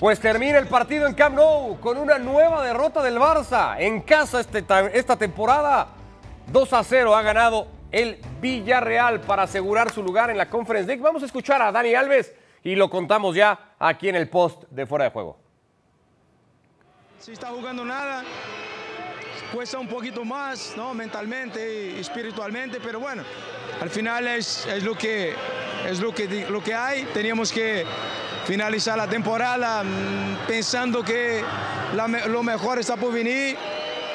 Pues termina el partido en Camp Nou con una nueva derrota del Barça. En casa este, esta temporada, 2 a 0 ha ganado el Villarreal para asegurar su lugar en la Conference League. Vamos a escuchar a Dani Alves y lo contamos ya aquí en el post de fuera de juego. Si está jugando nada, cuesta un poquito más, ¿no? Mentalmente y espiritualmente, pero bueno, al final es, es lo, que, es lo, que, lo que hay. Teníamos que finalizar la temporada mm, pensando que lo mejor está por venir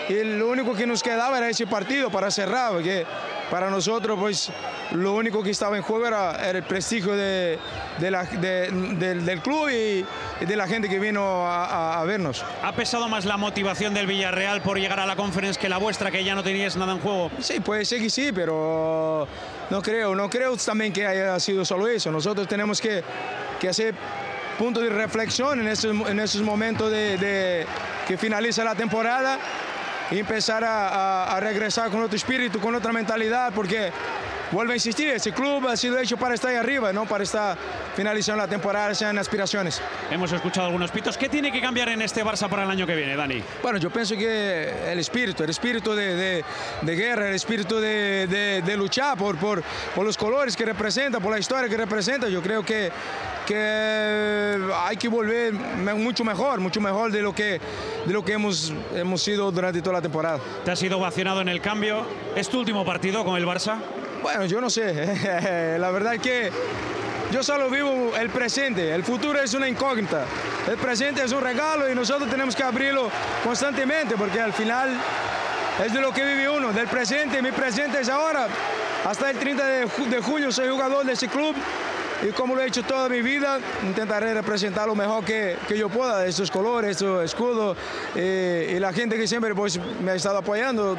y lo único que nos quedaba era ese partido para cerrar, porque para nosotros pues lo único que estaba en juego era, el prestigio de, del, club y, de la gente que vino a, vernos. ¿Ha pesado más la motivación del Villarreal por llegar a la conferencia que la vuestra, que ya no teníais nada en juego? Sí, puede ser que sí, pero no creo, no creo también que haya sido solo eso. Nosotros tenemos que, que hacer punto de reflexión en esos, en esos momentos de, que finaliza la temporada y empezar a, regresar con otro espíritu, con otra mentalidad, porque vuelvo a insistir, ese club ha sido hecho para estar ahí arriba, no para estar finalizando la temporada, sean aspiraciones. Hemos escuchado algunos pitos. ¿Qué tiene que cambiar en este Barça para el año que viene, Dani? Bueno, yo pienso que el espíritu, el espíritu de, guerra, el espíritu de, luchar por, por, por los colores que representa, por la historia que representa, yo creo que que hay que volver mucho mejor, mucho mejor de lo que, de lo que hemos, hemos sido durante toda la temporada. ¿Te has sido vacionado en el cambio? ¿Es tu último partido con el Barça? Bueno, yo no sé. la verdad es que yo solo vivo el presente, el futuro es una incógnita. El presente es un regalo y nosotros tenemos que abrirlo constantemente porque al final es de lo que vive uno, del presente. Mi presente es ahora. Hasta el 30 de, de julio soy jugador de ese club y como lo he hecho toda mi vida, intentaré representar lo mejor que, que yo pueda, estos colores, estos escudos eh, y la gente que siempre pues, me ha estado apoyando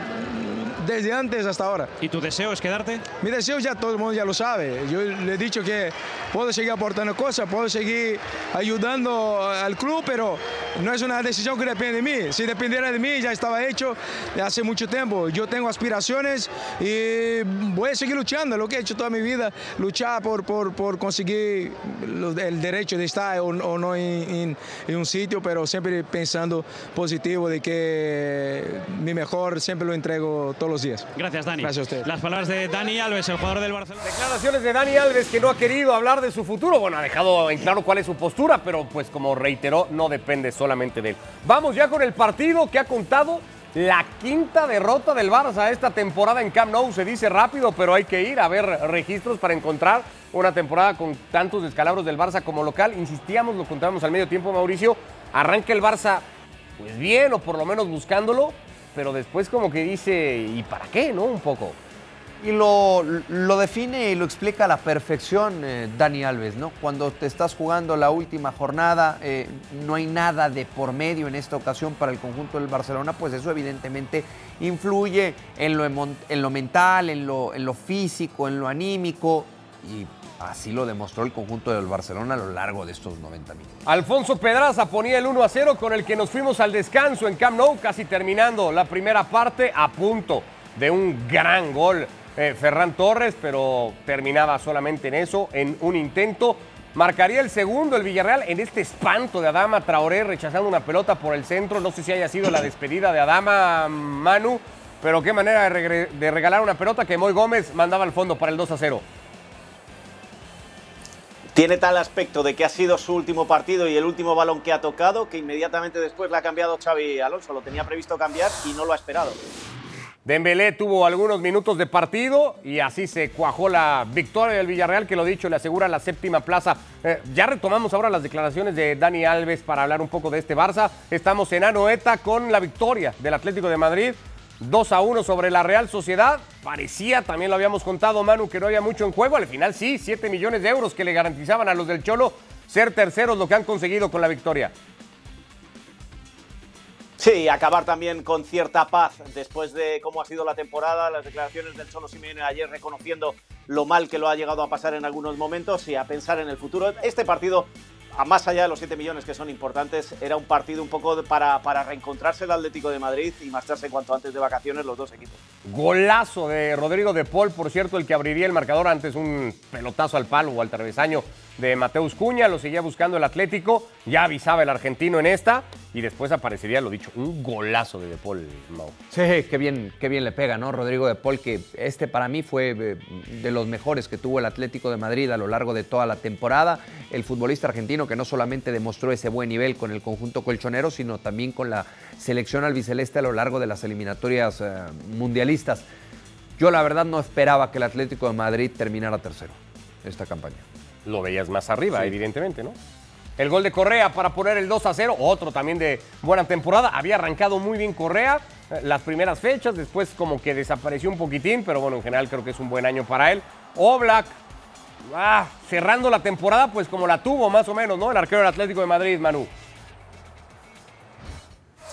desde antes hasta ahora. ¿Y tu deseo es quedarte? Mi deseo ya todo el mundo ya lo sabe. Yo le he dicho que puedo seguir aportando cosas, puedo seguir ayudando al club, pero no es una decisión que depende de mí. Si dependiera de mí ya estaba hecho hace mucho tiempo. Yo tengo aspiraciones y voy a seguir luchando, lo que he hecho toda mi vida, luchar por, por, por conseguir el derecho de estar o, no en, en un sitio, pero siempre pensando positivo de que mi mejor siempre lo entrego todos los días. Gracias, Dani. Gracias a usted. Las palabras de Dani Alves, el jugador del Barcelona. Declaraciones de Dani Alves que no ha querido hablar de su futuro. Bueno, ha dejado en claro cuál es su postura, pero pues como reiteró, no depende solamente de él. Vamos ya con el partido que ha contado la quinta derrota del Barça esta temporada en Camp Nou. Se dice rápido, pero hay que ir a ver registros para encontrar una temporada con tantos descalabros del Barça como local. Insistíamos, lo contábamos al medio tiempo, Mauricio. Arranca el Barça, pues bien, o por lo menos buscándolo, pero después como que dice, ¿y para qué? ¿No? Un poco. Y lo, lo define y lo explica a la perfección eh, Dani Alves, ¿no? Cuando te estás jugando la última jornada, eh, no hay nada de por medio en esta ocasión para el conjunto del Barcelona, pues eso evidentemente influye en lo, en lo mental, en lo, en lo físico, en lo anímico y Así lo demostró el conjunto del Barcelona a lo largo de estos 90 minutos. Alfonso Pedraza ponía el 1 a 0 con el que nos fuimos al descanso en Camp Nou, casi terminando la primera parte a punto de un gran gol eh, Ferran Torres, pero terminaba solamente en eso, en un intento. Marcaría el segundo el Villarreal en este espanto de Adama Traoré rechazando una pelota por el centro. No sé si haya sido la despedida de Adama Manu, pero qué manera de, de regalar una pelota que Moy Gómez mandaba al fondo para el 2 a 0 tiene tal aspecto de que ha sido su último partido y el último balón que ha tocado que inmediatamente después le ha cambiado Xavi Alonso. Lo tenía previsto cambiar y no lo ha esperado. Dembélé tuvo algunos minutos de partido y así se cuajó la victoria del Villarreal, que lo dicho, le asegura la séptima plaza. Eh, ya retomamos ahora las declaraciones de Dani Alves para hablar un poco de este Barça. Estamos en Anoeta con la victoria del Atlético de Madrid 2 a 1 sobre la Real Sociedad. Parecía, también lo habíamos contado, Manu, que no había mucho en juego. Al final sí, 7 millones de euros que le garantizaban a los del Cholo ser terceros lo que han conseguido con la victoria. Sí, acabar también con cierta paz después de cómo ha sido la temporada, las declaraciones del Cholo Simeone ayer reconociendo lo mal que lo ha llegado a pasar en algunos momentos y a pensar en el futuro. Este partido a más allá de los 7 millones que son importantes, era un partido un poco para, para reencontrarse el Atlético de Madrid y marcharse cuanto antes de vacaciones los dos equipos. Golazo de Rodrigo de Paul, por cierto, el que abriría el marcador antes un pelotazo al palo o al travesaño de Mateus Cuña, lo seguía buscando el Atlético, ya avisaba el argentino en esta y después aparecería, lo dicho, un golazo de De Paul, Mau. Sí, qué bien, qué bien le pega, ¿no? Rodrigo de Paul, que este para mí fue eh, de los mejores que tuvo el Atlético de Madrid a lo largo de toda la temporada. El futbolista argentino que no solamente demostró ese buen nivel con el conjunto colchonero, sino también con la selección albiceleste a lo largo de las eliminatorias eh, mundialistas. Yo la verdad no esperaba que el Atlético de Madrid terminara tercero esta campaña. Lo veías más arriba, evidentemente, ¿no? El gol de Correa para poner el 2 a 0, otro también de buena temporada. Había arrancado muy bien Correa eh, las primeras fechas, después como que desapareció un poquitín, pero bueno, en general creo que es un buen año para él. Oblak, ah, cerrando la temporada, pues como la tuvo más o menos, ¿no? El arquero del Atlético de Madrid, Manu.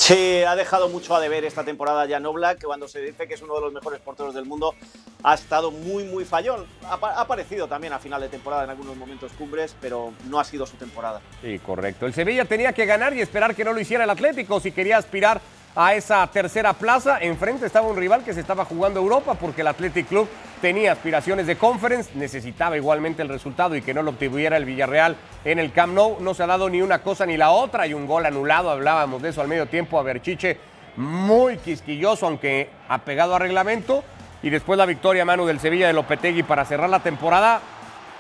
Sí, ha dejado mucho a deber esta temporada Jan Oblak, que cuando se dice que es uno de los mejores porteros del mundo, ha estado muy, muy fallón. Ha aparecido también a final de temporada en algunos momentos cumbres, pero no ha sido su temporada. Sí, correcto. El Sevilla tenía que ganar y esperar que no lo hiciera el Atlético si quería aspirar a esa tercera plaza. Enfrente estaba un rival que se estaba jugando Europa porque el Athletic Club tenía aspiraciones de conference, necesitaba igualmente el resultado y que no lo obtuviera el Villarreal en el Camp Nou. No se ha dado ni una cosa ni la otra. Hay un gol anulado, hablábamos de eso al medio tiempo a Berchiche, muy quisquilloso, aunque apegado a reglamento. Y después la victoria a mano del Sevilla de Lopetegui para cerrar la temporada,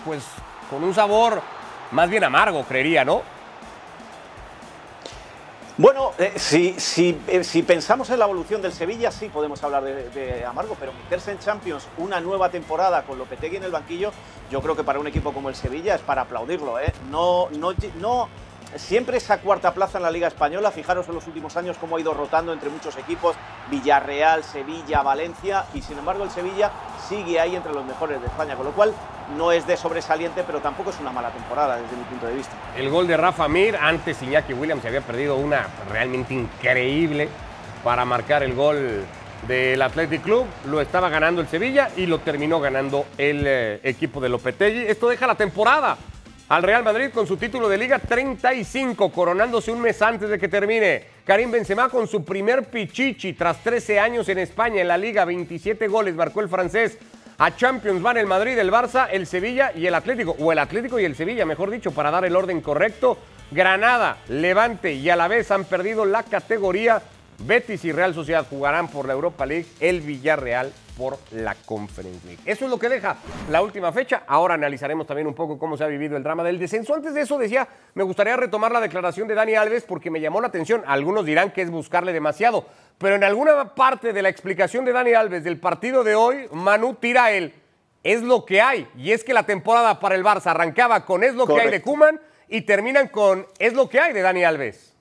pues con un sabor más bien amargo, creería, ¿no? Bueno, eh, si, si, eh, si, pensamos en la evolución del Sevilla, sí podemos hablar de, de, amargo, pero meterse en Champions una nueva temporada con Lopetegui en el banquillo, yo creo que para un equipo como el Sevilla es para aplaudirlo. ¿eh? No, no, no, siempre esa cuarta plaza en la Liga Española, fijaros en los últimos años cómo ha ido rotando entre muchos equipos, Villarreal, Sevilla, Valencia, y sin embargo el Sevilla sigue ahí entre los mejores de España, con lo cual no es de sobresaliente, pero tampoco es una mala temporada desde mi punto de vista. El gol de Rafa Mir, antes Iñaki Williams había perdido una realmente increíble para marcar el gol del Athletic Club, lo estaba ganando el Sevilla y lo terminó ganando el eh, equipo de Lopetegui. Esto deja la temporada al Real Madrid con su título de Liga 35, coronándose un mes antes de que termine. Karim Benzema con su primer pichichi tras 13 años en España en la Liga, 27 goles marcó el francés. A Champions van el Madrid, el Barça, el Sevilla y el Atlético, o el Atlético y el Sevilla, mejor dicho, para dar el orden correcto. Granada, Levante y a la vez han perdido la categoría. Betis y Real Sociedad jugarán por la Europa League, el Villarreal por la Conference League. Eso es lo que deja la última fecha. Ahora analizaremos también un poco cómo se ha vivido el drama del descenso. Antes de eso decía, me gustaría retomar la declaración de Dani Alves porque me llamó la atención. Algunos dirán que es buscarle demasiado, pero en alguna parte de la explicación de Dani Alves del partido de hoy, Manu tira él. Es lo que hay. Y es que la temporada para el Barça arrancaba con es lo Correcto. que hay de Kuman y terminan con es lo que hay de Dani Alves.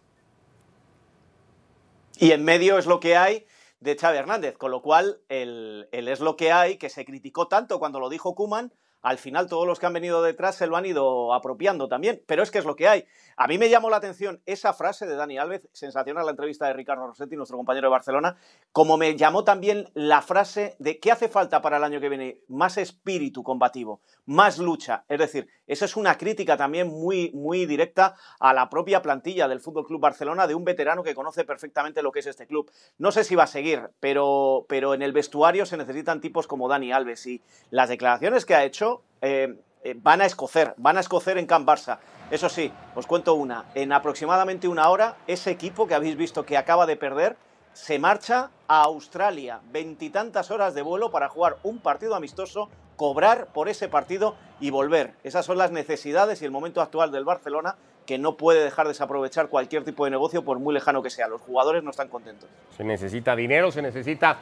Y en medio es lo que hay de Xavi Hernández, con lo cual el, el, es lo que hay, que se criticó tanto cuando lo dijo Kuman, al final todos los que han venido detrás se lo han ido apropiando también, pero es que es lo que hay. A mí me llamó la atención esa frase de Dani Alves, sensacional la entrevista de Ricardo Rossetti, nuestro compañero de Barcelona, como me llamó también la frase de qué hace falta para el año que viene, más espíritu combativo, más lucha. Es decir, esa es una crítica también muy, muy directa a la propia plantilla del Fútbol Club Barcelona, de un veterano que conoce perfectamente lo que es este club. No sé si va a seguir, pero, pero en el vestuario se necesitan tipos como Dani Alves y las declaraciones que ha hecho eh, eh, van a escocer, van a escocer en Camp Barça. Eso sí, os cuento una. En aproximadamente una hora, ese equipo que habéis visto que acaba de perder se marcha a Australia. Veintitantas horas de vuelo para jugar un partido amistoso, cobrar por ese partido y volver. Esas son las necesidades y el momento actual del Barcelona que no puede dejar desaprovechar cualquier tipo de negocio por muy lejano que sea. Los jugadores no están contentos. Se necesita dinero, se necesita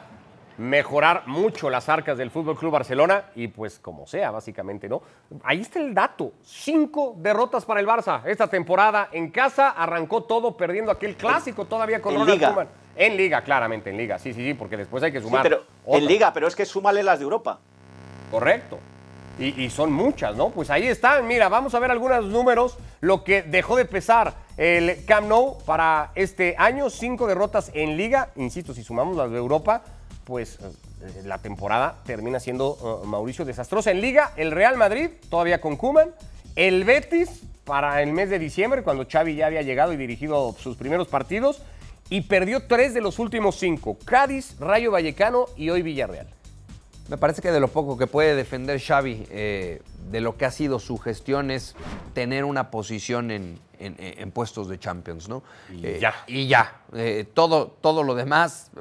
mejorar mucho las arcas del Fútbol Club Barcelona y pues como sea, básicamente, ¿no? Ahí está el dato. Cinco derrotas para el Barça esta temporada. En casa arrancó todo perdiendo aquel clásico todavía con en Ronald Liga. Koeman. En Liga, claramente, en Liga. Sí, sí, sí, porque después hay que Sí, sumar. pero en Liga, pero es que súmale las de Europa. Correcto. Y, y son muchas, ¿no? Pues ahí están. Mira, vamos a ver algunos números. Lo que dejó de pesar el Camp Nou para este año. Cinco derrotas en Liga. Insisto, si sumamos las de Europa, pues eh, la temporada termina siendo uh, Mauricio desastrosa. En Liga, el Real Madrid, todavía con Kuman. El Betis, para el mes de diciembre, cuando Xavi ya había llegado y dirigido sus primeros partidos, y perdió tres de los últimos cinco. Cádiz, Rayo Vallecano y hoy Villarreal. Me parece que de lo poco que puede defender Xavi eh, de lo que ha sido su gestión es tener una posición en, en- en puestos de Champions, ¿no? Y ya. Y ya. Eh, todo, todo lo demás,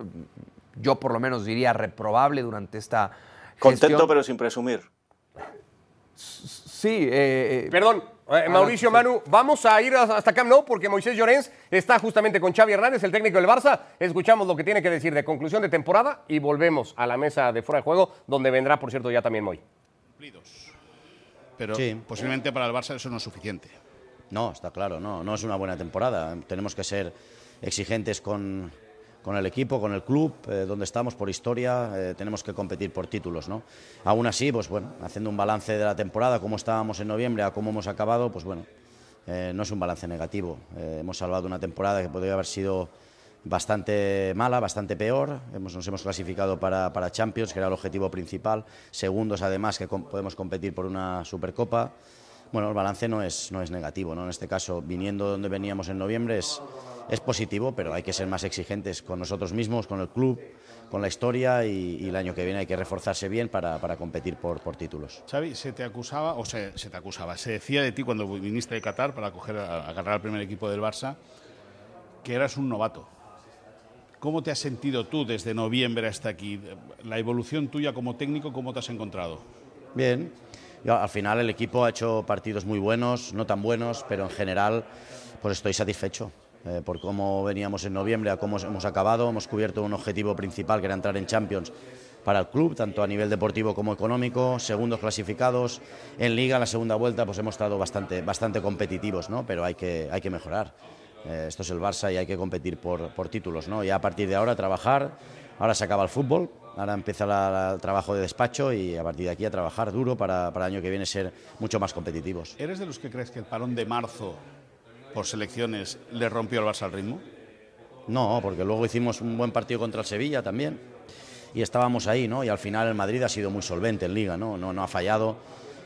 yo por lo menos diría reprobable durante esta Contento, gestión. pero sin presumir. Sí, eh, eh, Perdón, eh, Mauricio Manu, vamos a ir hasta Camp Nou porque Moisés Llorens está justamente con Xavi Hernández, el técnico del Barça. Escuchamos lo que tiene que decir de conclusión de temporada y volvemos a la mesa de fuera de juego, donde vendrá, por cierto, ya también Moy. Pero Sí. posiblemente para el Barça eso no es suficiente. No, está claro, no, no es una buena temporada. Tenemos que ser exigentes con, con el equipo, con el club, eh, donde estamos por historia, eh, tenemos que competir por títulos, ¿no? Aún así, pues bueno, haciendo un balance de la temporada, cómo estábamos en noviembre a cómo hemos acabado, pues bueno, eh, no es un balance negativo. Hemos salvado una temporada que podría haber sido bastante mala, bastante peor. Nos hemos clasificado para, para Champions, que era el objetivo principal. Segundos, además, que podemos competir por una Supercopa. Bueno, el balance no es, no es negativo, ¿no? En este caso, viniendo donde veníamos en noviembre, es, es positivo, pero hay que ser más exigentes con nosotros mismos, con el club, con la historia y, y el año que viene hay que reforzarse bien para, para competir por, por títulos. Xavi, se te acusaba, o se, se te acusaba, se decía de ti cuando viniste de Qatar para coger, a- agarrar al primer equipo del Barça, que eras un novato. ¿Cómo te has sentido tú desde noviembre hasta aquí? La evolución tuya como técnico, ¿cómo te has encontrado? Bien. Al final el equipo ha hecho partidos muy buenos, no tan buenos, pero en general pues estoy satisfecho eh, por cómo veníamos en noviembre, a cómo hemos acabado. Hemos cubierto un objetivo principal que era entrar en Champions para el club, tanto a nivel deportivo como económico, segundos clasificados. En Liga, en la segunda vuelta, pues hemos estado bastante, bastante competitivos, ¿no? pero hay que, hay que mejorar. Eh, esto es el Barça y hay que competir por, por títulos. ¿no? Y a partir de ahora trabajar. Ahora se acaba el fútbol, ahora empieza el trabajo de despacho y a partir de aquí a trabajar duro para, para el año que viene ser mucho más competitivos. ¿Eres de los que crees que el parón de marzo por selecciones le rompió al Barça al ritmo? No, porque luego hicimos un buen partido contra el Sevilla también y estábamos ahí, ¿no? Y al final el Madrid ha sido muy solvente en Liga, ¿no? No, no ha fallado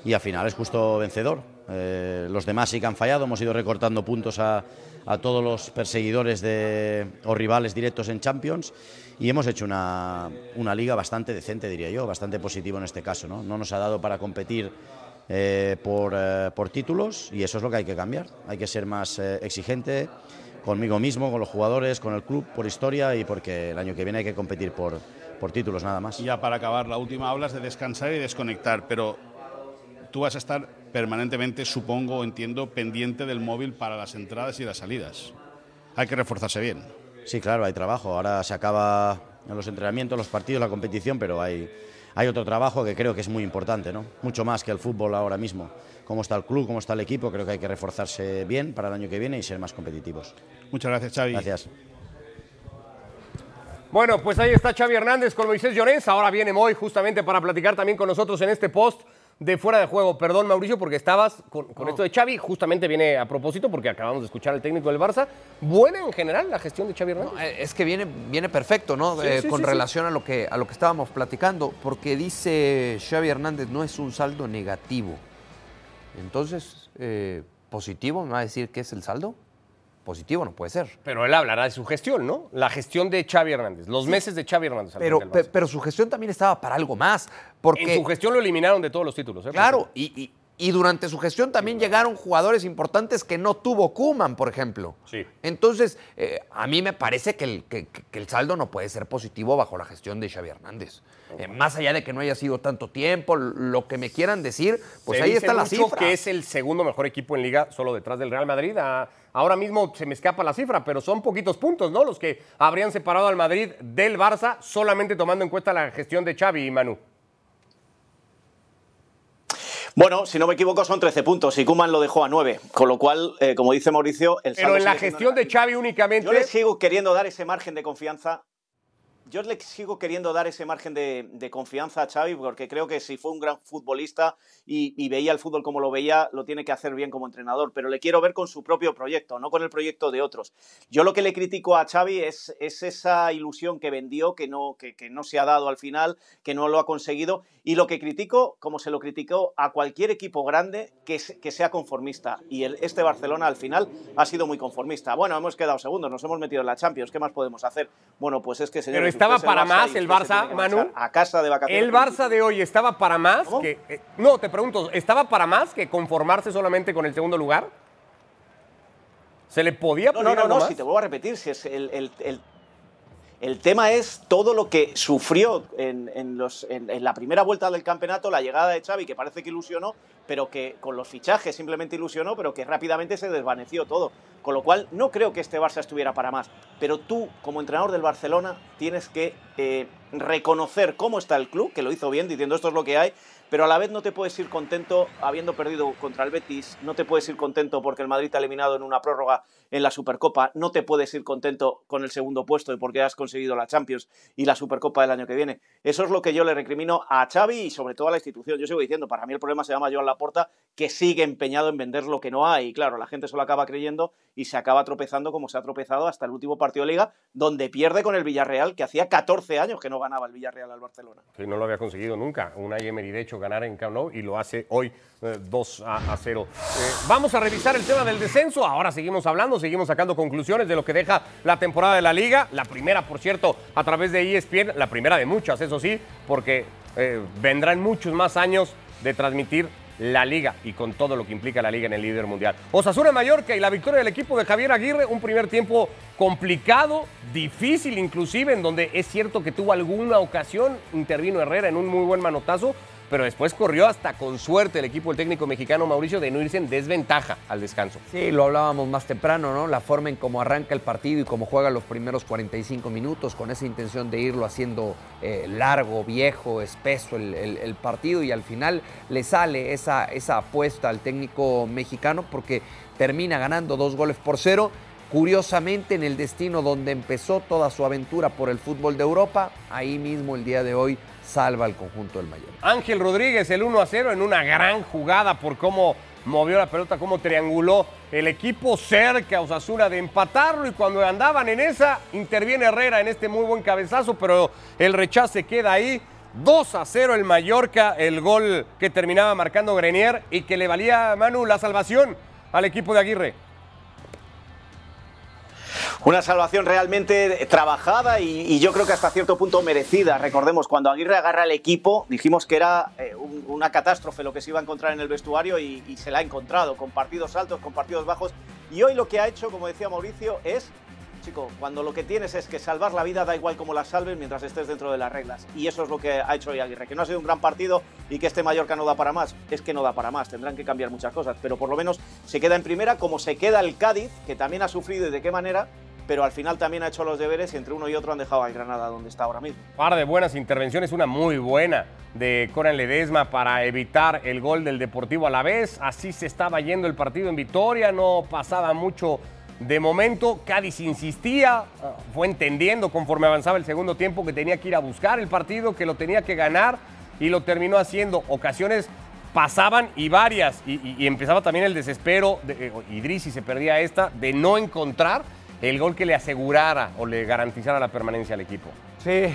y al final es justo vencedor. Eh, los demás sí que han fallado, hemos ido recortando puntos a, a todos los perseguidores de, o rivales directos en Champions y hemos hecho una, una liga bastante decente, diría yo, bastante positivo en este caso, ¿no? No nos ha dado para competir eh, por, eh, por títulos y eso es lo que hay que cambiar. Hay que ser más eh, exigente conmigo mismo, con los jugadores, con el club, por historia y porque el año que viene hay que competir por, por títulos nada más. Ya para acabar, la última hablas de descansar y desconectar, pero tú vas a estar permanentemente, supongo, entiendo, pendiente del móvil para las entradas y las salidas. Hay que reforzarse bien. Sí, claro, hay trabajo. Ahora se acaba los entrenamientos, los partidos, la competición, pero hay, hay otro trabajo que creo que es muy importante, ¿no? Mucho más que el fútbol ahora mismo. Cómo está el club, cómo está el equipo, creo que hay que reforzarse bien para el año que viene y ser más competitivos. Muchas gracias, Xavi. Gracias. Bueno, pues ahí está Xavi Hernández con Moisés Llorens. Ahora viene Moy justamente para platicar también con nosotros en este post de fuera de juego. Perdón, Mauricio, porque estabas con, con esto de Xavi. Justamente viene a propósito porque acabamos de escuchar al técnico del Barça. Buena en general la gestión de Xavi Hernández. No, eh, es que viene, viene perfecto, ¿no? Sí, Eh, sí, con sí, relación A, lo que, a lo que estábamos platicando, porque dice Xavi Hernández, no es un saldo negativo. Entonces, eh, ¿positivo me va a decir qué es el saldo? Positivo no puede ser. Pero él hablará de su gestión, ¿no? La gestión de Xavi Hernández, los meses de Xavi Hernández. al Pero, pero su gestión también estaba para algo más. Porque, en su gestión lo eliminaron de todos los títulos. ¿eh? claro, y, y- y durante su gestión también llegaron jugadores importantes que no tuvo Kuman, por ejemplo. Sí. Entonces, eh, a mí me parece que el, que- que- que el saldo no puede ser positivo bajo la gestión de Xavi Hernández. Eh, más allá de que no haya sido tanto tiempo, lo que me quieran decir, pues Se ahí dice está la mucho cifra. que es el segundo mejor equipo en liga, solo detrás del Real Madrid. Ah, ahora mismo se me escapa la cifra, pero son poquitos puntos, ¿no? Los que habrían separado al Madrid del Barça, solamente tomando en cuenta la gestión de Xavi y Manu. Bueno, si no me equivoco, son 13 puntos y Kuman lo dejó a 9. Con lo cual, eh, como dice Mauricio, el Pero en la gestión de. Xavi únicamente. Yo le sigo queriendo dar ese margen de confianza yo le sigo queriendo dar ese margen de, de, confianza a Xavi porque creo que si fue un gran futbolista y, y, veía el fútbol como lo veía, lo tiene que hacer bien como entrenador, pero le quiero ver con su propio proyecto, no con el proyecto de otros. Yo lo que le critico a Xavi es, es esa ilusión que vendió, que no, que, que no se ha dado al final, que no lo ha conseguido, y lo que critico, como se lo criticó a cualquier equipo grande, que, que sea conformista. Y el, este Barcelona al final ha sido muy conformista. Bueno, hemos quedado segundos, nos hemos metido en la Champions, ¿qué más podemos hacer? Bueno, pues es que señor, Pero estaba para más el Barça, Manu. A casa de vacaciones. El Barça de hoy estaba para más ¿Cómo? que. Eh, no, te pregunto, ¿estaba para más que conformarse solamente con el segundo lugar? ¿Se le podía No, no, no, no si te vuelvo a repetir, si es el, el, el el tema es todo lo que sufrió en, la primera vuelta del campeonato, la llegada de Xavi, que parece que ilusionó, pero que con los fichajes simplemente ilusionó, pero que rápidamente se desvaneció todo. Con lo cual, no creo que este Barça estuviera para más. Pero tú, como entrenador del Barcelona, tienes que eh, reconocer cómo está el club, que lo hizo bien, diciendo esto es lo que hay, pero a la vez no te puedes ir contento habiendo perdido contra el Betis, no te puedes ir contento porque el Madrid te ha eliminado en una prórroga en la Supercopa, no te puedes ir contento con el segundo puesto porque has conseguido la Champions y la Supercopa del año que viene. Eso es lo que yo le recrimino a Xavi y sobre todo a la institución. Yo sigo diciendo, para mí el problema se llama Joan Laporta, que sigue empeñado en vender lo que no hay. Y claro, la gente solo acaba creyendo y se acaba tropezando como se ha tropezado hasta el último partido de Liga, donde pierde con el Villarreal, que hacía 14 años que no ganaba el Villarreal al Barcelona. Sí, no lo había conseguido nunca. Una Emery, de hecho, ganar en Camp Nou y lo hace hoy eh, 2 a, a 0. Eh, vamos a revisar el tema del descenso. Ahora seguimos hablando, seguimos sacando conclusiones de lo que deja la temporada de la liga. La primera, por cierto, a través de ESPN, la primera de muchas, eso sí, porque eh, vendrán muchos más años de transmitir la liga y con todo lo que implica la liga en el líder mundial. Osasuna Mallorca y la victoria del equipo de Javier Aguirre, un primer tiempo complicado, difícil inclusive, en donde es cierto que tuvo alguna ocasión, intervino Herrera en un muy buen manotazo, pero después corrió hasta con suerte el equipo del técnico mexicano Mauricio de no irse en desventaja al descanso. Sí, lo hablábamos más temprano, ¿no? La forma en cómo arranca el partido y cómo juega los primeros 45 minutos, con esa intención de irlo haciendo eh, largo, viejo, espeso el, el, partido y al final le sale esa, esa apuesta al técnico mexicano porque termina ganando dos goles por cero. Curiosamente, en el destino donde empezó toda su aventura por el fútbol de Europa, ahí mismo el día de hoy salva al conjunto del Mayor. Ángel Rodríguez, el 1 a 0 en una gran jugada por cómo movió la pelota, cómo trianguló el equipo cerca Osasuna de empatarlo y cuando andaban en esa, interviene Herrera en este muy buen cabezazo, pero el rechace queda ahí. 2 a 0 el Mallorca, el gol que terminaba marcando Grenier y que le valía a Manu la salvación al equipo de Aguirre. Una salvación realmente trabajada y, y, yo creo que hasta cierto punto merecida. Recordemos, cuando Aguirre agarra al equipo, dijimos que era eh, un, una catástrofe lo que se iba a encontrar en el vestuario y, y, se la ha encontrado, con partidos altos, con partidos bajos. Y hoy lo que ha hecho, como decía Mauricio, es, chico, cuando lo que tienes es que salvar la vida da igual cómo la salves mientras estés dentro de las reglas. Y eso es lo que ha hecho hoy Aguirre, que no ha sido un gran partido y que este Mallorca no da para más. Es que no da para más, tendrán que cambiar muchas cosas, pero por lo menos se queda en primera, como se queda el Cádiz, que también ha sufrido y de qué manera pero al final también ha hecho los deberes y entre uno y otro han dejado a Granada donde está ahora mismo. Par de buenas intervenciones, una muy buena de Coran Ledesma para evitar el gol del Deportivo a la vez. Así se estaba yendo el partido en Vitoria, no pasaba mucho de momento. Cádiz insistía, fue entendiendo conforme avanzaba el segundo tiempo que tenía que ir a buscar el partido, que lo tenía que ganar y lo terminó haciendo. Ocasiones pasaban y varias, y empezaba también el desespero, de, eh, Idrisi se perdía esta, de no encontrar el gol que le asegurara o le garantizara la permanencia al equipo. Sí,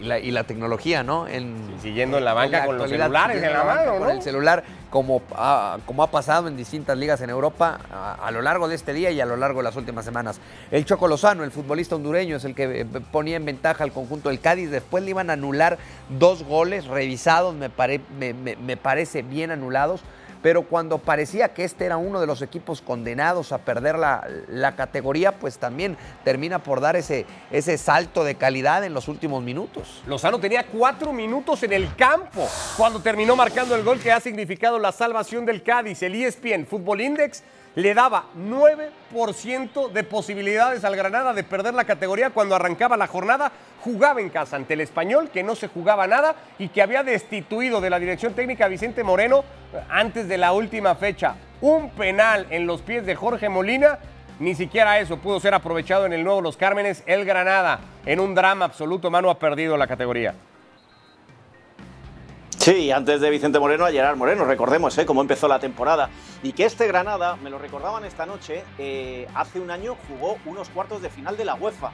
y la, y la tecnología, ¿no? En, sí, siguiendo en la banca en la con los celulares en la mano, ¿no? Con el celular, como ha, como ha pasado en distintas ligas en Europa a, a, lo largo de este día y a lo largo de las últimas semanas. El Choco Lozano, el futbolista hondureño, es el que ponía en ventaja al conjunto del Cádiz. Después le iban a anular dos goles revisados, me, pare, me, me, me parece bien anulados pero cuando parecía que este era uno de los equipos condenados a perder la, la, categoría, pues también termina por dar ese, ese salto de calidad en los últimos minutos. Lozano tenía cuatro minutos en el campo cuando terminó marcando el gol que ha significado la salvación del Cádiz. El ESPN Fútbol Index le daba 9% de posibilidades al Granada de perder la categoría cuando arrancaba la jornada. Jugaba en casa ante el español, que no se jugaba nada y que había destituido de la dirección técnica a Vicente Moreno antes de la última fecha. Un penal en los pies de Jorge Molina Ni siquiera eso pudo ser aprovechado en el nuevo Los Cármenes. El Granada, en un drama absoluto, Manu ha perdido la categoría. Sí, antes de Vicente Moreno a Gerard Moreno, recordemos ¿eh? cómo empezó la temporada. Y que este Granada, me lo recordaban esta noche, eh, hace un año jugó unos cuartos de final de la UEFA,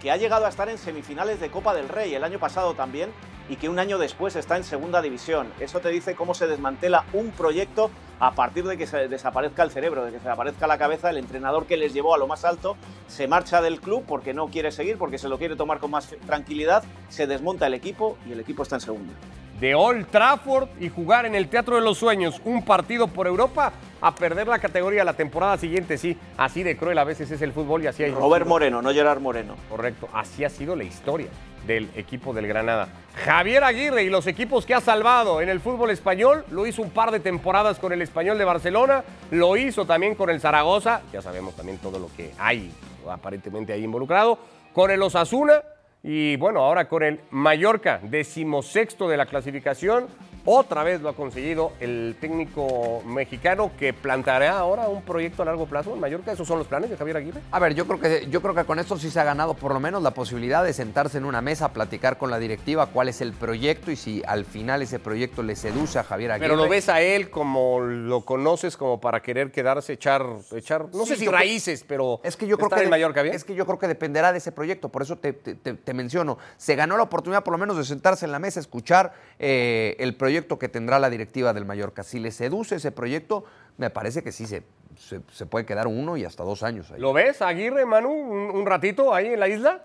que ha llegado a estar en semifinales de Copa del Rey el año pasado también, y que un año después está en segunda división. Eso te dice cómo se desmantela un proyecto a partir de que se desaparezca el cerebro, de que se desaparezca la cabeza, el entrenador que les llevó a lo más alto se marcha del club porque no quiere seguir, porque se lo quiere tomar con más tranquilidad, se desmonta el equipo y el equipo está en segunda de Old Trafford y jugar en el Teatro de los Sueños un partido por Europa a perder la categoría la temporada siguiente, sí, así de cruel a veces es el fútbol y así hay. Robert Moreno, no Gerard Moreno. Correcto, así ha sido la historia del equipo del Granada. Javier Aguirre y los equipos que ha salvado en el fútbol español, lo hizo un par de temporadas con el Español de Barcelona, lo hizo también con el Zaragoza, ya sabemos también todo lo que hay aparentemente ahí involucrado, con el Osasuna y bueno, ahora con el Mallorca, decimosexto de la clasificación, otra vez lo ha conseguido el técnico mexicano que planteará ahora un proyecto a largo plazo en Mallorca. ¿Esos son los planes de Javier Aguirre? A ver, yo creo que, yo creo que con esto sí se ha ganado por lo menos la posibilidad de sentarse en una mesa, platicar con la directiva cuál es el proyecto y si al final ese proyecto le seduce a Javier Aguirre. Pero lo ves a él como lo conoces, como para querer quedarse, echar, echar no sé si raíces, pero es que yo creo que en Mallorca bien. Es que yo creo que dependerá de ese proyecto, por eso te, menciono. Se ganó la oportunidad por lo menos de sentarse en la mesa, escuchar eh, el proyecto proyecto que tendrá la directiva del Mallorca. Si le seduce ese proyecto, me parece que sí se, se, puede quedar uno y hasta dos años ahí. ¿Lo ves, Aguirre, Manu, un, ratito ahí en la isla?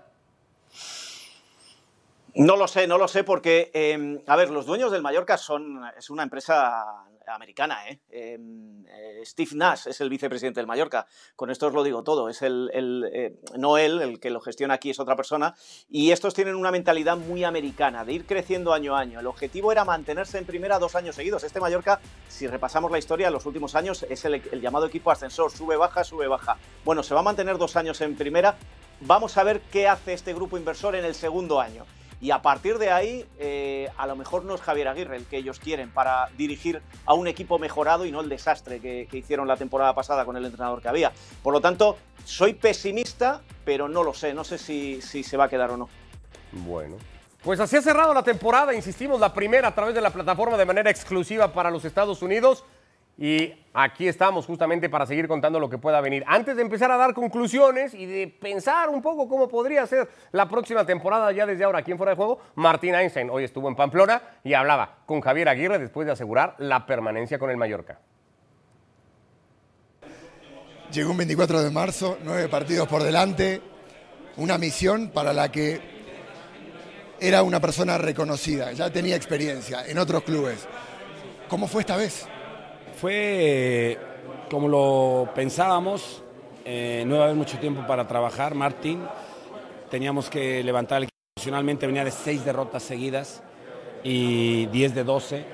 No lo sé, no lo sé porque, em, a ver, los dueños del Mallorca son, es una empresa americana. ¿eh? Em, eh, Steve Nash es el vicepresidente del Mallorca. Con esto os lo digo todo. Es el, eh, no él, el que lo gestiona aquí es otra persona. Y estos tienen una mentalidad muy americana, de ir creciendo año a año. El objetivo era mantenerse en primera dos años seguidos. Este Mallorca, si repasamos la historia, los últimos años es el, el llamado equipo ascensor. Sube, baja, sube, baja. Bueno, se va a mantener dos años en primera. Vamos a ver qué hace este grupo inversor en el segundo año. Y a partir de ahí, eh, a lo mejor no es Javier Aguirre el que ellos quieren para dirigir a un equipo mejorado y no el desastre que, hicieron la temporada pasada con el entrenador que había. Por lo tanto, soy pesimista, pero no lo sé. No sé si, si se va a quedar o no. Bueno. Pues así ha cerrado la temporada, insistimos, la primera a través de la plataforma de manera exclusiva para los Estados Unidos. Y aquí estamos justamente para seguir contando lo que pueda venir. Antes de empezar a dar conclusiones y de pensar un poco cómo podría ser la próxima temporada ya desde ahora aquí en Fuera de Juego, Martín Einstein hoy estuvo en Pamplona y hablaba con Javier Aguirre después de asegurar la permanencia con el Mallorca. Llegó un 24 de marzo, nueve partidos por delante, una misión para la que era una persona reconocida, ya tenía experiencia en otros clubes. ¿Cómo fue esta vez? Fue como lo pensábamos, eh, no iba a haber mucho tiempo para trabajar, Martín. Teníamos que levantar el equipo. Emocionalmente venía de seis derrotas seguidas y 10 de 12,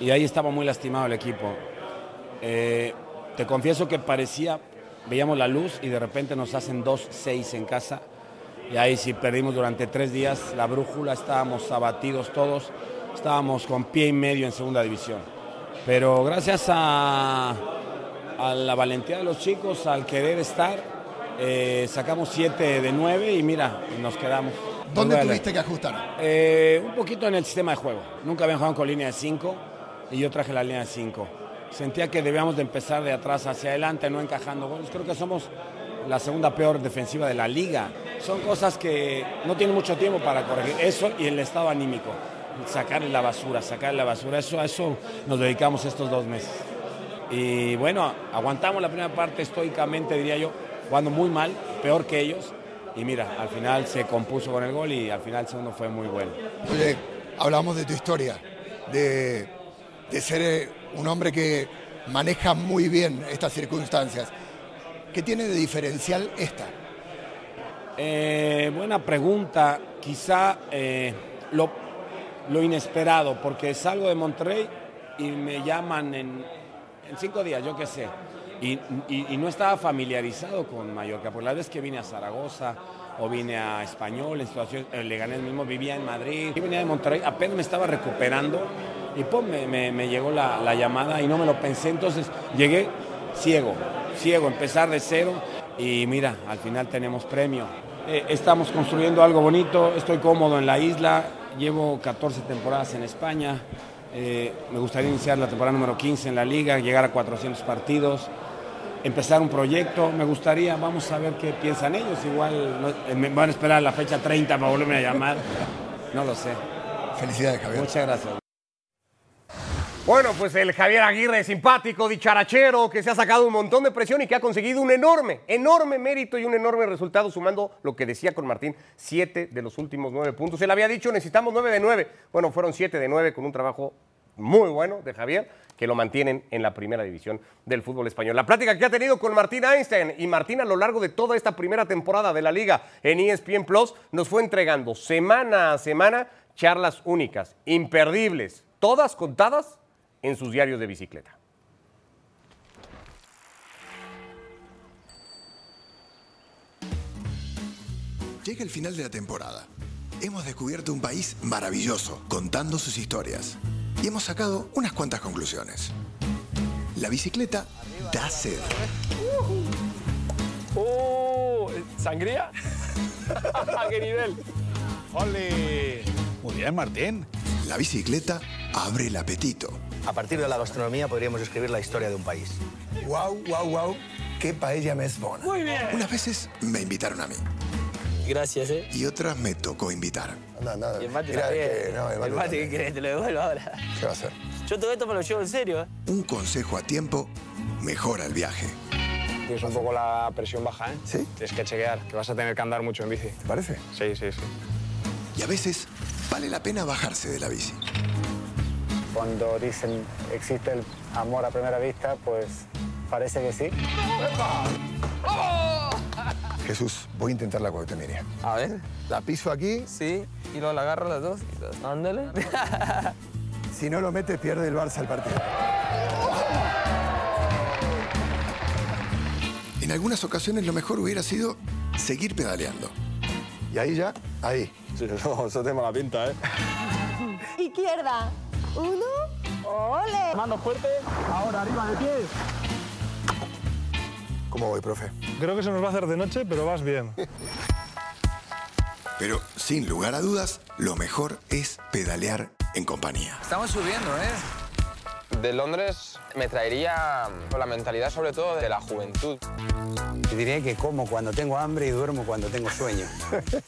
y ahí estaba muy lastimado el equipo. Eh, te confieso que parecía, veíamos la luz y de repente nos hacen 2-6 en casa. Y ahí sí perdimos durante tres días la brújula, estábamos abatidos todos, estábamos con pie y medio en segunda división. Pero gracias a, la valentía de los chicos, al querer estar, eh, sacamos 7 de 9 y mira, nos quedamos. ¿Dónde tuviste que ajustar? Eh, un poquito en el sistema de juego. Nunca habían jugado con línea de 5 y yo traje la línea de 5. Sentía que debíamos de empezar de atrás hacia adelante, no encajando goles. Creo que somos la segunda peor defensiva de la liga. Son cosas que no tienen mucho tiempo para corregir. Eso y el estado anímico sacarle la basura, sacarle la basura. Eso, a eso nos dedicamos estos dos meses. Y bueno, aguantamos la primera parte estoicamente, diría yo, jugando muy mal, peor que ellos. Y mira, al final se compuso con el gol y al final el segundo fue muy bueno. Oye, hablamos de tu historia, de, ser eh, un hombre que maneja muy bien estas circunstancias. ¿Qué tiene de diferencial esta? Eh, buena pregunta. Quizá eh, lo, lo inesperado, porque salgo de Monterrey y me llaman en, cinco días, yo qué sé. Y, no estaba familiarizado con Mallorca, por la vez que vine a Zaragoza o vine a Español, en situación, el Leganés mismo vivía en Madrid, y venía de Monterrey, apenas me estaba recuperando y pues me, me, llegó la, la, llamada y no me lo pensé, entonces llegué ciego, ciego, empezar de cero, y mira, al final tenemos premio. Eh, estamos construyendo algo bonito, estoy cómodo en la isla, llevo 14 temporadas en España, eh, me gustaría iniciar la temporada número 15 en la liga, llegar a 400 partidos, empezar un proyecto, me gustaría, vamos a ver qué piensan ellos, igual no- eh, me van a esperar la fecha 30 para volverme a llamar, no lo sé. Felicidades, Javier. Muchas gracias. Bueno, pues el Javier Aguirre, simpático, dicharachero, que se ha sacado un montón de presión y que ha conseguido un enorme, enorme mérito y un enorme resultado, sumando lo que decía con Martín, siete de los últimos nueve puntos. Él había dicho, necesitamos nueve de nueve. Bueno, fueron siete de nueve con un trabajo muy bueno de Javier, que lo mantienen en la primera división del fútbol español. La plática que ha tenido con Martín Einstein y Martín a lo largo de toda esta primera temporada de la liga en ESPN Plus nos fue entregando semana a semana charlas únicas, imperdibles, todas contadas en sus diarios de bicicleta. Llega el final de la temporada. Hemos descubierto un país maravilloso, contando sus historias. Y hemos sacado unas cuantas conclusiones. La bicicleta da sed. ¡Oh! ¿Sangría? ¿A qué nivel? ¡Ole! Muy bien, Martín. La bicicleta abre el apetito. A partir de la gastronomía podríamos escribir la historia de un país. Wow, wow, wow. Qué paella me es bona. Muy bien. Unas veces me invitaron a mí Gracias, ¿eh? y otras me tocó invitar. Anda, anda. Y el mate también. que- no, el mate el mate. Te lo devuelvo ahora. ¿Qué va a hacer? Yo todo esto me lo llevo en serio, ¿eh? Un consejo a tiempo mejora el viaje. Tienes un poco la presión baja, ¿eh? ¿Sí? Tienes que chequear, que vas a tener que andar mucho en bici. ¿Te parece? Sí, sí, sí. Y a veces vale la pena bajarse de la bici. Cuando dicen existe el amor a primera vista, pues parece que sí. Jesús, voy a intentar la cuauhtemiria. A ver. La piso aquí. Sí. Y luego la agarro las dos. y dos. Ándale. Si no lo mete, pierde el Barça el partido. En algunas ocasiones lo mejor hubiera sido seguir pedaleando. Y ahí ya, ahí. Sí, no, eso tiene mala pinta, ¿eh? Izquierda. Uno. ¡Ole! Mano fuerte, ahora arriba de pies. ¿Cómo voy, profe? Creo que se nos va a hacer de noche, pero vas bien. Pero sin lugar a dudas, lo mejor es pedalear en compañía. Estamos subiendo, ¿eh? De Londres me traería la mentalidad sobre todo de la juventud. Te diré que como cuando tengo hambre y duermo cuando tengo sueño.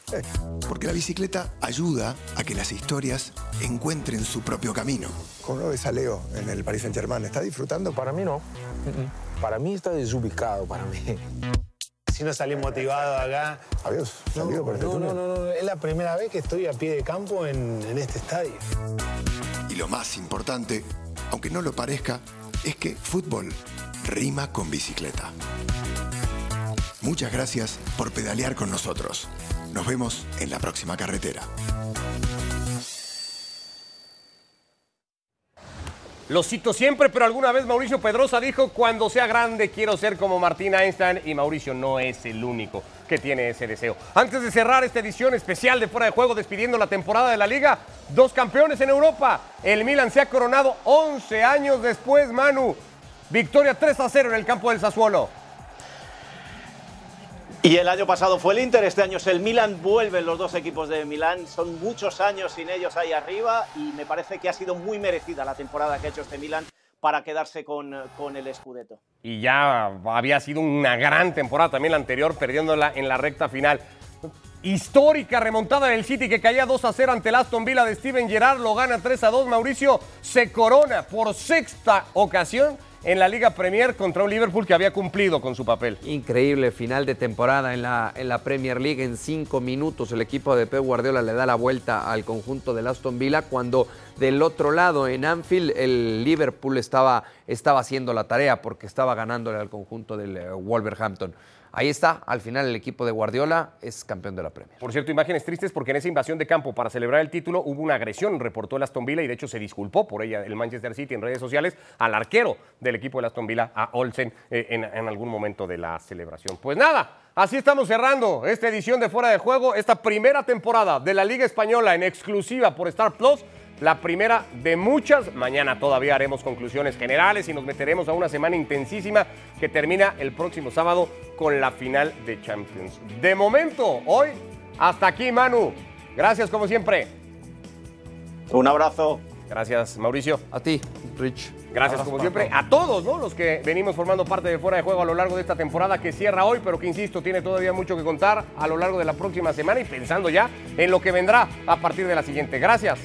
Porque la bicicleta ayuda a que las historias encuentren su propio camino. ¿Cómo lo ves a Leo en el Paris Saint-Germain? ¿Está disfrutando? Para mí no. Para mí está desubicado, para mí. Si no salí motivado acá. Adiós, No, salido por este no, túnel. no, no, no, es la primera vez que estoy a pie de campo en, en este estadio. Y lo más importante, aunque no lo parezca, es que fútbol rima con bicicleta. Muchas gracias por pedalear con nosotros. Nos vemos en la próxima carretera. Lo cito siempre, pero alguna vez Mauricio Pedrosa dijo, cuando sea grande quiero ser como Martín Einstein y Mauricio no es el único que tiene ese deseo. Antes de cerrar esta edición especial de Fuera de Juego despidiendo la temporada de la liga, dos campeones en Europa. El Milan se ha coronado 11 años después, Manu. Victoria 3 a 0 en el campo del Sassuolo. Y el año pasado fue el Inter, este año es el Milan, vuelven los dos equipos de Milán, son muchos años sin ellos ahí arriba y me parece que ha sido muy merecida la temporada que ha hecho este Milan para quedarse con, con el Scudetto. Y ya había sido una gran temporada también la anterior, perdiéndola en la recta final. Histórica remontada del City que caía 2 a 0 ante el Aston Villa de Steven Gerrard, lo gana 3 a 2. Mauricio se corona por sexta ocasión en la Liga Premier contra un Liverpool que había cumplido con su papel. Increíble final de temporada en la, Premier League. En cinco minutos el equipo de Pep Guardiola le da la vuelta al conjunto del Aston Villa cuando del otro lado en Anfield el Liverpool estaba, estaba haciendo la tarea porque estaba ganándole al conjunto del eh, Wolverhampton. Ahí está, al final el equipo de Guardiola es campeón de la Premier. Por cierto, imágenes tristes porque en esa invasión de campo para celebrar el título hubo una agresión, reportó el Aston Villa y de hecho se disculpó por ella el Manchester City en redes sociales al arquero del equipo del Aston Villa, a Olsen, eh, en, en algún momento de la celebración. Pues nada, así estamos cerrando esta edición de Fuera de Juego, esta primera temporada de la Liga Española en exclusiva por Star Plus. La primera de muchas. Mañana todavía haremos conclusiones generales y nos meteremos a una semana intensísima que termina el próximo sábado con la final de Champions. De momento, hoy, hasta aquí, Manu. Gracias como siempre. Un abrazo. Gracias, Mauricio. A ti, Rich. Gracias, como siempre, a todos ¿no? los que venimos formando parte de Fuera de Juego a lo largo de esta temporada que cierra hoy, pero que, insisto, tiene todavía mucho que contar a lo largo de la próxima semana y pensando ya en lo que vendrá a partir de la siguiente. Gracias.